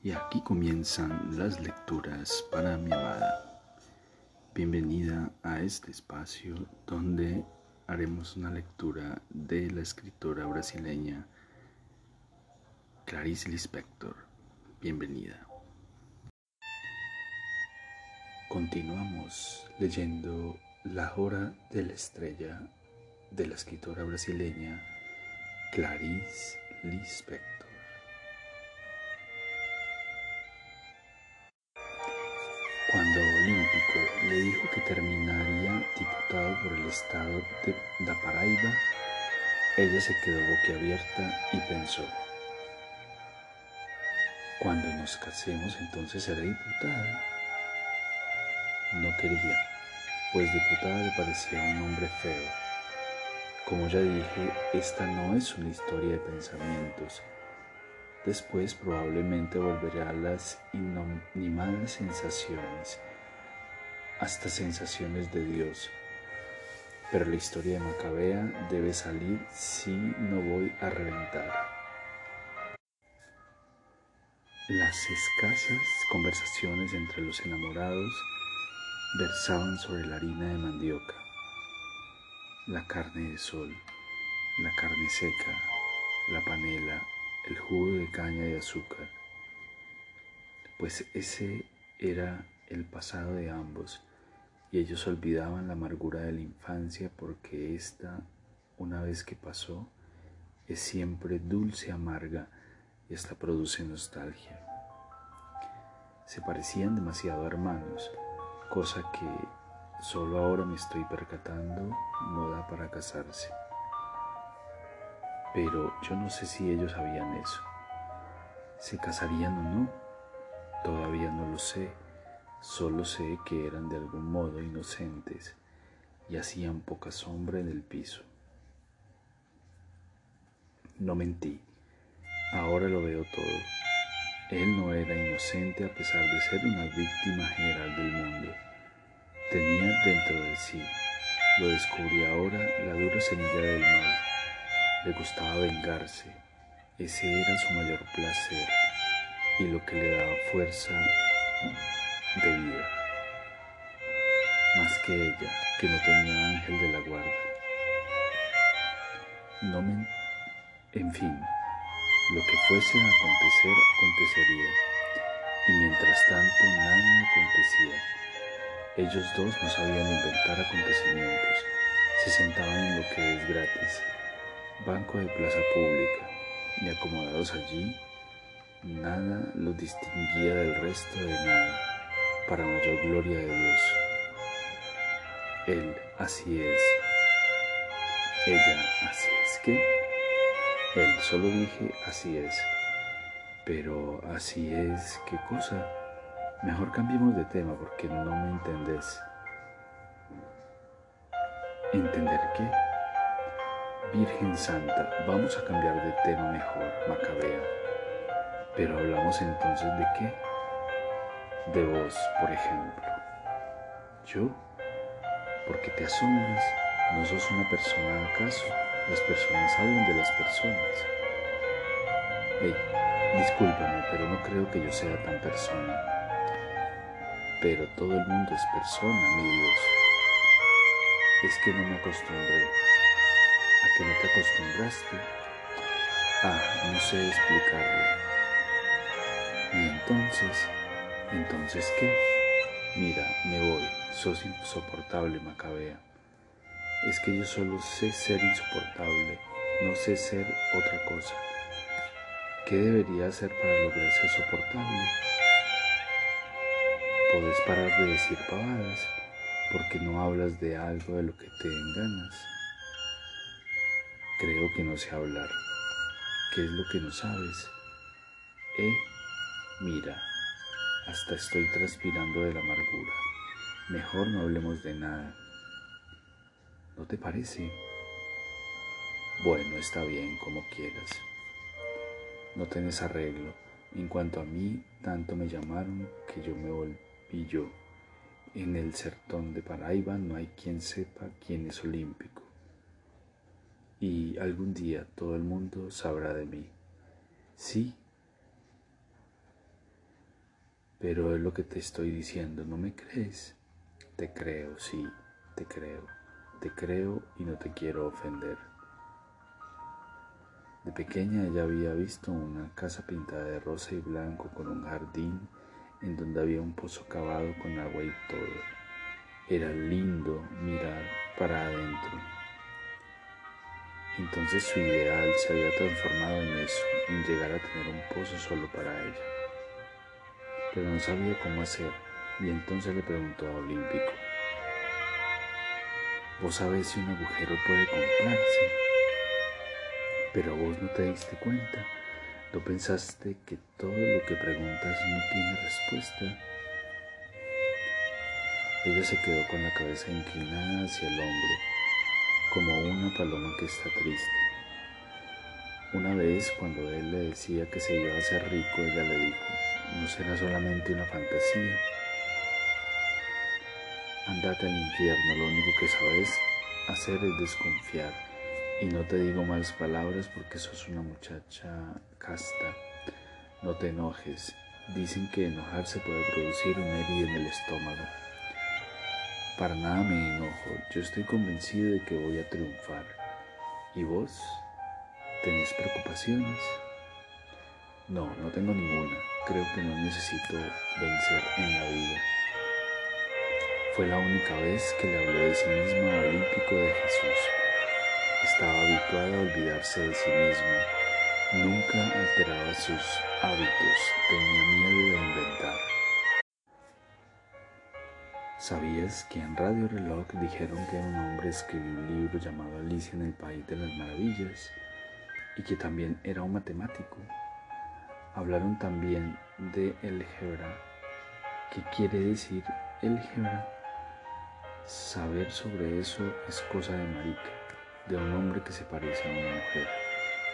Y aquí comienzan las lecturas para mi amada. Bienvenida a este espacio donde haremos una lectura de la escritora brasileña Clarice Lispector. Bienvenida. Continuamos leyendo La hora de la estrella de la escritora brasileña Clarice Lispector. Cuando Olímpico le dijo que terminaría diputado por el estado de da Paraíba, ella se quedó boquiabierta y pensó, cuando nos casemos entonces seré diputada. No quería, pues diputada le parecía un hombre feo. Como ya dije, esta no es una historia de pensamientos, Después probablemente volverá a las inanimadas sensaciones, hasta sensaciones de Dios. Pero la historia de Macabea debe salir si no voy a reventar. Las escasas conversaciones entre los enamorados versaban sobre la harina de mandioca, la carne de sol, la carne seca, la panela, el jugo de caña de azúcar, pues ese era el pasado de ambos y ellos olvidaban la amargura de la infancia porque esta, una vez que pasó, es siempre dulce, amarga y hasta produce nostalgia. Se parecían demasiado hermanos, cosa que solo ahora me estoy percatando no da para casarse pero yo no sé si ellos sabían eso. ¿Se casarían o no? Todavía no lo sé, solo sé que eran de algún modo inocentes y hacían poca sombra en el piso. No mentí, ahora lo veo todo. Él no era inocente a pesar de ser una víctima general del mundo. Tenía dentro de sí, lo descubrí ahora, la dura semilla del mal le gustaba vengarse, ese era su mayor placer y lo que le daba fuerza de vida, más que ella, que no tenía ángel de la guarda. No me... En fin, lo que fuese a acontecer, acontecería, y mientras tanto nada acontecía. Ellos dos no sabían inventar acontecimientos, se sentaban en lo que es gratis banco de plaza pública, y acomodados allí, nada los distinguía del resto de nada, para mayor gloria de Dios. Él así es, ella así es que, él solo dije así es, pero así es, ¿qué cosa? Mejor cambiemos de tema porque no me entendés. ¿Entender qué? Virgen Santa, vamos a cambiar de tema mejor, Macabea. Pero hablamos entonces de qué? De vos, por ejemplo. ¿Yo? ¿Por qué te asombras? ¿No sos una persona acaso? Las personas hablan de las personas. Hey, discúlpame, pero no creo que yo sea tan persona. Pero todo el mundo es persona, mi Dios. Es que no me acostumbré a que no te acostumbraste. Ah, no sé explicarlo. Y entonces, entonces qué? Mira, me voy, sos insoportable, Macabea. Es que yo solo sé ser insoportable, no sé ser otra cosa. ¿Qué debería hacer para lograr ser soportable? Podés parar de decir pavadas porque no hablas de algo de lo que te den ganas. Creo que no sé hablar. ¿Qué es lo que no sabes? Eh, mira, hasta estoy transpirando de la amargura. Mejor no hablemos de nada. ¿No te parece? Bueno, está bien, como quieras. No tenés arreglo. En cuanto a mí, tanto me llamaron que yo me volví yo. En el sertón de Paraiba no hay quien sepa quién es olímpico y algún día todo el mundo sabrá de mí. Sí, Pero es lo que te estoy diciendo, ¿no me crees? Te creo, sí, te creo. Te creo y no te quiero ofender. De pequeña ella había visto una casa pintada de rosa y blanco con un jardín en donde había un pozo cavado con agua y todo. Era lindo mirar para adentro. Entonces su ideal se había transformado en eso, en llegar a tener un pozo solo para ella. Pero no sabía cómo hacer y entonces le preguntó a Olímpico, vos sabés si un agujero puede comprarse, pero vos no te diste cuenta, no pensaste que todo lo que preguntas no tiene respuesta. Ella se quedó con la cabeza inclinada hacia el hombro como una paloma que está triste. Una vez cuando él le decía que se iba a hacer rico, ella le dijo, no será solamente una fantasía. Andate al infierno, lo único que sabes hacer es desconfiar. Y no te digo malas palabras porque sos una muchacha casta. No te enojes. Dicen que enojarse puede producir un herida en el estómago. Para nada me enojo, yo estoy convencido de que voy a triunfar. ¿Y vos? ¿Tenés preocupaciones? No, no tengo ninguna. Creo que no necesito vencer en la vida. Fue la única vez que le habló de sí misma a Olímpico de Jesús. Estaba habituada a olvidarse de sí misma. Nunca alteraba sus hábitos, tenía miedo de inventar. ¿Sabías que en Radio Reloj dijeron que un hombre escribió un libro llamado Alicia en el País de las Maravillas y que también era un matemático? Hablaron también de álgebra. ¿Qué quiere decir álgebra? Saber sobre eso es cosa de marica, de un hombre que se parece a una mujer.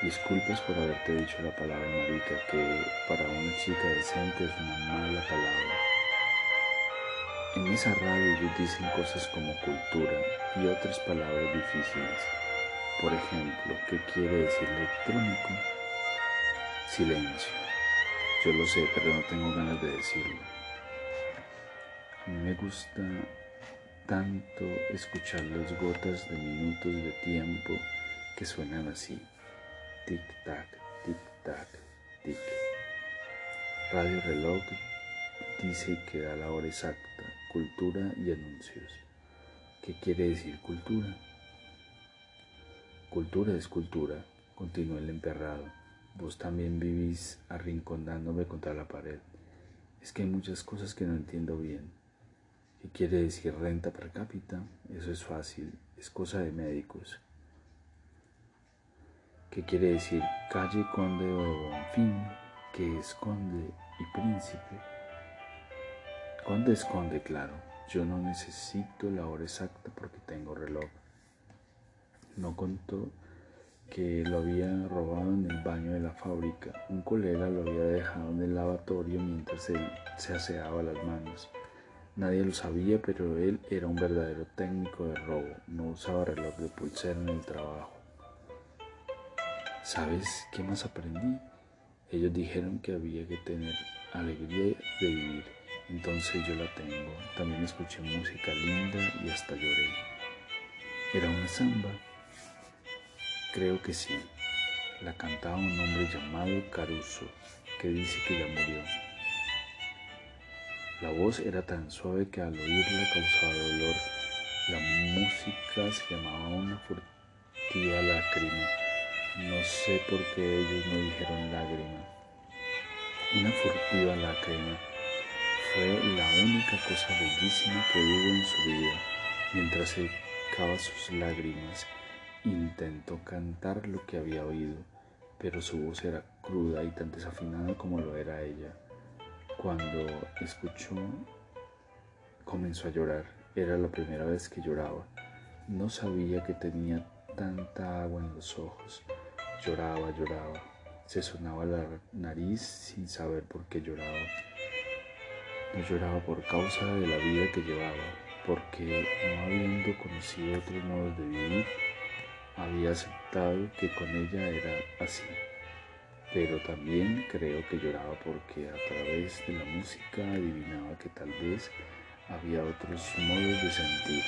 Disculpas por haberte dicho la palabra marica, que para una chica decente es una mala palabra. En esa radio ellos dicen cosas como cultura y otras palabras difíciles. Por ejemplo, ¿qué quiere decir electrónico? Silencio. Yo lo sé, pero no tengo ganas de decirlo. A mí me gusta tanto escuchar las gotas de minutos de tiempo que suenan así. Tic-tac, tic-tac, tic. Radio reloj dice que da la hora exacta, cultura y anuncios. ¿Qué quiere decir cultura? Cultura es cultura, continuó el emperrado. Vos también vivís arrinconándome contra la pared. Es que hay muchas cosas que no entiendo bien. ¿Qué quiere decir renta per cápita? Eso es fácil, es cosa de médicos. ¿Qué quiere decir calle conde o de Bonfín? que es conde y príncipe? Conde esconde, claro. Yo no necesito la hora exacta porque tengo reloj. No contó que lo había robado en el baño de la fábrica. Un colega lo había dejado en el lavatorio mientras él se aseaba las manos. Nadie lo sabía, pero él era un verdadero técnico de robo. No usaba reloj de pulsera en el trabajo. ¿Sabes qué más aprendí? Ellos dijeron que había que tener alegría de vivir. Entonces yo la tengo. También escuché música linda y hasta lloré. ¿Era una samba? Creo que sí. La cantaba un hombre llamado Caruso, que dice que ya murió. La voz era tan suave que al oírla causaba dolor. La música se llamaba una furtiva lágrima. No sé por qué ellos no dijeron lágrima. Una furtiva lágrima fue la única cosa bellísima que hubo en su vida. Mientras secaba sus lágrimas, intentó cantar lo que había oído, pero su voz era cruda y tan desafinada como lo era ella. Cuando escuchó, comenzó a llorar. Era la primera vez que lloraba. No sabía que tenía tanta agua en los ojos. Lloraba, lloraba. Se sonaba la nariz sin saber por qué lloraba. No lloraba por causa de la vida que llevaba, porque no habiendo conocido otros modos de vivir, había aceptado que con ella era así. pero también creo que lloraba porque a través de la música adivinaba que tal vez había otros modos de sentir,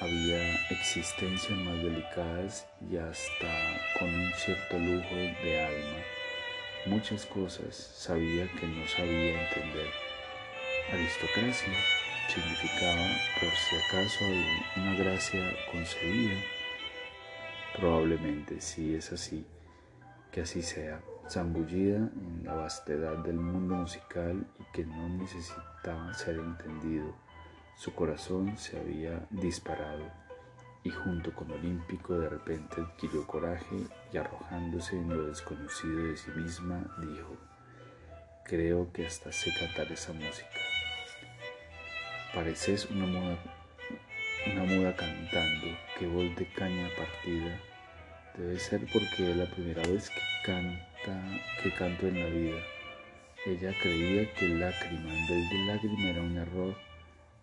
había existencias más delicadas y hasta con un cierto lujo de alma. Muchas cosas sabía que no sabía entender. Aristocracia significaba, por si acaso, una gracia concedida. Probablemente, si es así, que así sea, zambullida en la vastedad del mundo musical y que no necesitaba ser entendido. Su corazón se había disparado y junto con Olímpico de repente adquirió coraje y arrojándose en lo desconocido de sí misma dijo, creo que hasta sé cantar esa música. Pareces una muda, una muda cantando, que voz de caña partida. Debe ser porque es la primera vez que canta, que canto en la vida. Ella creía que lágrima en vez de lágrima era un error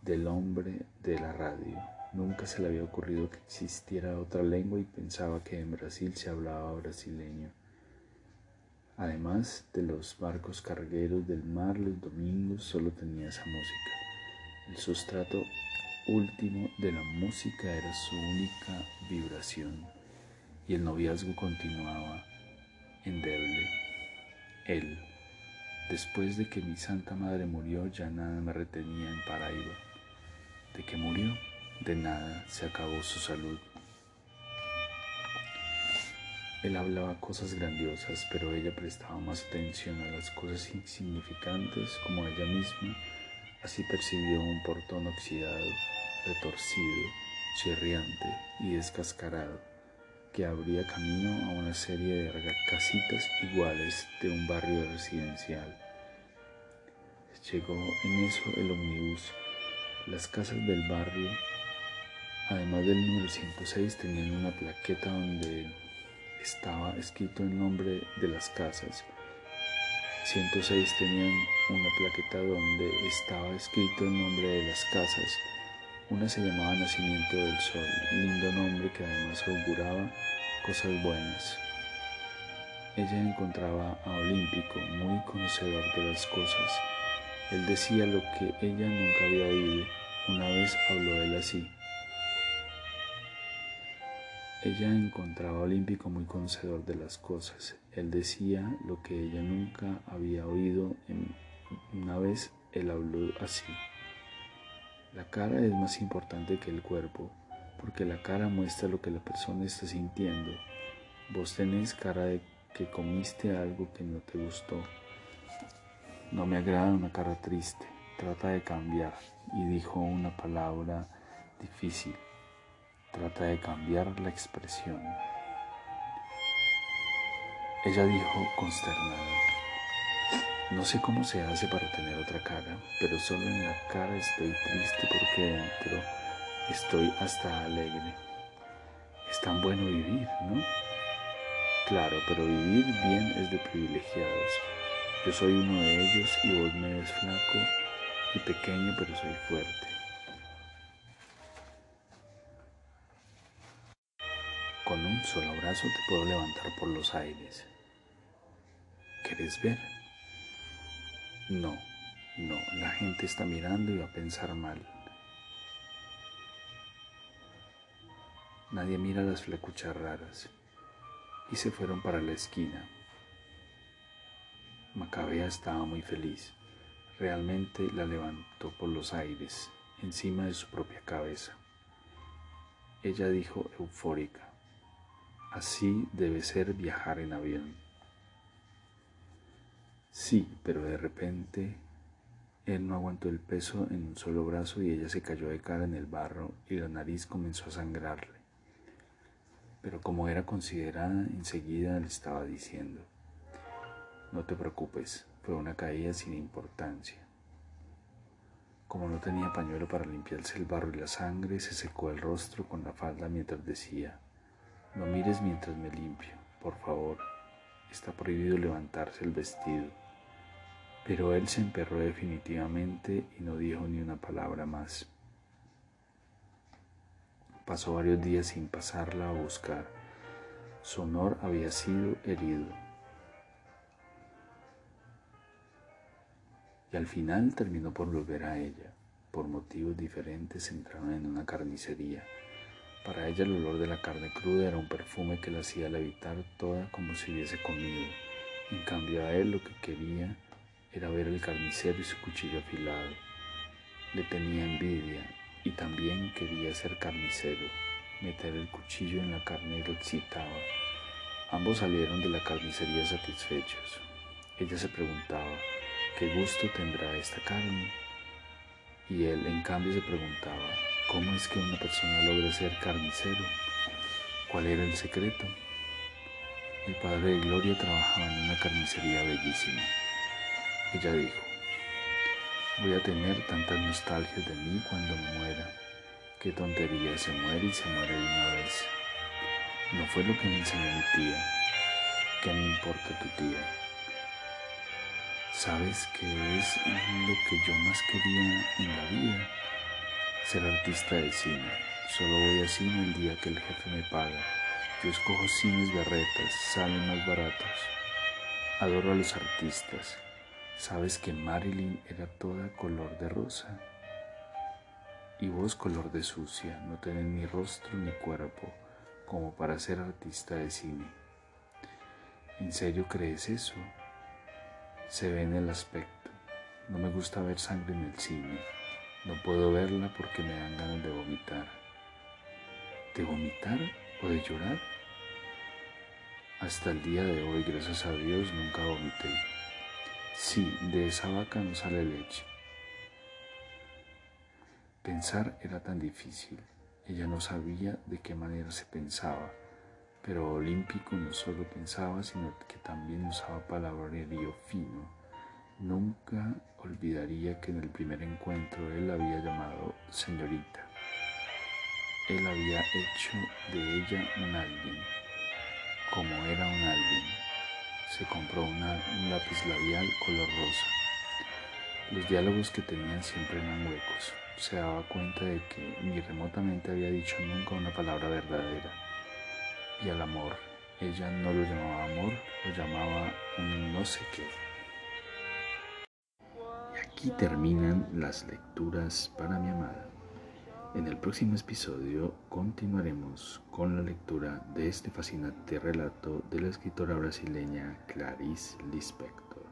del hombre de la radio. Nunca se le había ocurrido que existiera otra lengua y pensaba que en Brasil se hablaba brasileño. Además de los barcos cargueros del mar, los domingos solo tenía esa música. El sustrato último de la música era su única vibración y el noviazgo continuaba endeble. Él, después de que mi Santa Madre murió, ya nada me retenía en Paraíba. De que murió, de nada se acabó su salud. Él hablaba cosas grandiosas, pero ella prestaba más atención a las cosas insignificantes como ella misma Así percibió un portón oxidado, retorcido, chirriante y descascarado, que abría camino a una serie de casitas iguales de un barrio residencial. Llegó en eso el omnibus. Las casas del barrio, además del número 106, tenían una plaqueta donde estaba escrito el nombre de las casas 106 tenían una plaqueta donde estaba escrito el nombre de las casas. Una se llamaba Nacimiento del Sol, lindo nombre que además auguraba cosas buenas. Ella encontraba a Olímpico muy conocedor de las cosas. Él decía lo que ella nunca había oído. Una vez habló él así. Ella encontraba a Olímpico muy conocedor de las cosas. Él decía lo que ella nunca había oído. Una vez él habló así. La cara es más importante que el cuerpo, porque la cara muestra lo que la persona está sintiendo. Vos tenés cara de que comiste algo que no te gustó. No me agrada una cara triste. Trata de cambiar. Y dijo una palabra difícil. Trata de cambiar la expresión. Ella dijo consternada, no sé cómo se hace para tener otra cara, pero solo en la cara estoy triste porque dentro estoy hasta alegre. Es tan bueno vivir, ¿no? Claro, pero vivir bien es de privilegiados. Yo soy uno de ellos y vos me ves flaco y pequeño, pero soy fuerte. Con un solo brazo te puedo levantar por los aires. ¿Quieres ver? No, no, la gente está mirando y va a pensar mal. Nadie mira las flecuchas raras y se fueron para la esquina. Macabea estaba muy feliz. Realmente la levantó por los aires, encima de su propia cabeza. Ella dijo eufórica, Así debe ser viajar en avión. Sí, pero de repente él no aguantó el peso en un solo brazo y ella se cayó de cara en el barro y la nariz comenzó a sangrarle. Pero como era considerada, enseguida le estaba diciendo, no te preocupes, fue una caída sin importancia. Como no tenía pañuelo para limpiarse el barro y la sangre, se secó el rostro con la falda mientras decía, no mires mientras me limpio, por favor. Está prohibido levantarse el vestido. Pero él se emperró definitivamente y no dijo ni una palabra más. Pasó varios días sin pasarla a buscar. Su honor había sido herido. Y al final terminó por volver a ella. Por motivos diferentes entraron en una carnicería. Para ella el olor de la carne cruda era un perfume que la hacía levitar toda como si hubiese comido. En cambio a él lo que quería era ver al carnicero y su cuchillo afilado. Le tenía envidia y también quería ser carnicero. Meter el cuchillo en la carne lo excitaba. Ambos salieron de la carnicería satisfechos. Ella se preguntaba, ¿qué gusto tendrá esta carne? Y él, en cambio, se preguntaba, ¿cómo es que una persona logra ser carnicero? ¿Cuál era el secreto? El padre de Gloria trabajaba en una carnicería bellísima. Ella dijo, voy a tener tantas nostalgias de mí cuando me muera. Qué tontería, se muere y se muere de una vez. No fue lo que me enseñó mi tía. ¿Qué me importa tu tía? ¿Sabes qué es lo que yo más quería en la vida? Ser artista de cine. Solo voy a cine el día que el jefe me paga. Yo escojo cines berretas, salen más baratos. Adoro a los artistas. ¿Sabes que Marilyn era toda color de rosa? Y vos color de sucia, no tenés ni rostro ni cuerpo como para ser artista de cine. ¿En serio crees eso? se ve en el aspecto. No me gusta ver sangre en el cine. No puedo verla porque me dan ganas de vomitar. ¿De vomitar o de llorar? Hasta el día de hoy, gracias a Dios, nunca vomité. Sí, de esa vaca no sale leche. Pensar era tan difícil. Ella no sabía de qué manera se pensaba pero Olímpico no solo pensaba, sino que también usaba palabrerío fino. Nunca olvidaría que en el primer encuentro él la había llamado señorita. Él había hecho de ella un alguien. Como era un alguien, se compró un lápiz labial color rosa. Los diálogos que tenían siempre eran huecos. Se daba cuenta de que ni remotamente había dicho nunca una palabra verdadera y al amor. Ella no lo llamaba amor, lo llamaba un no sé qué. Y aquí terminan las lecturas para mi amada. En el próximo episodio continuaremos con la lectura de este fascinante relato de la escritora brasileña Clarice Lispector.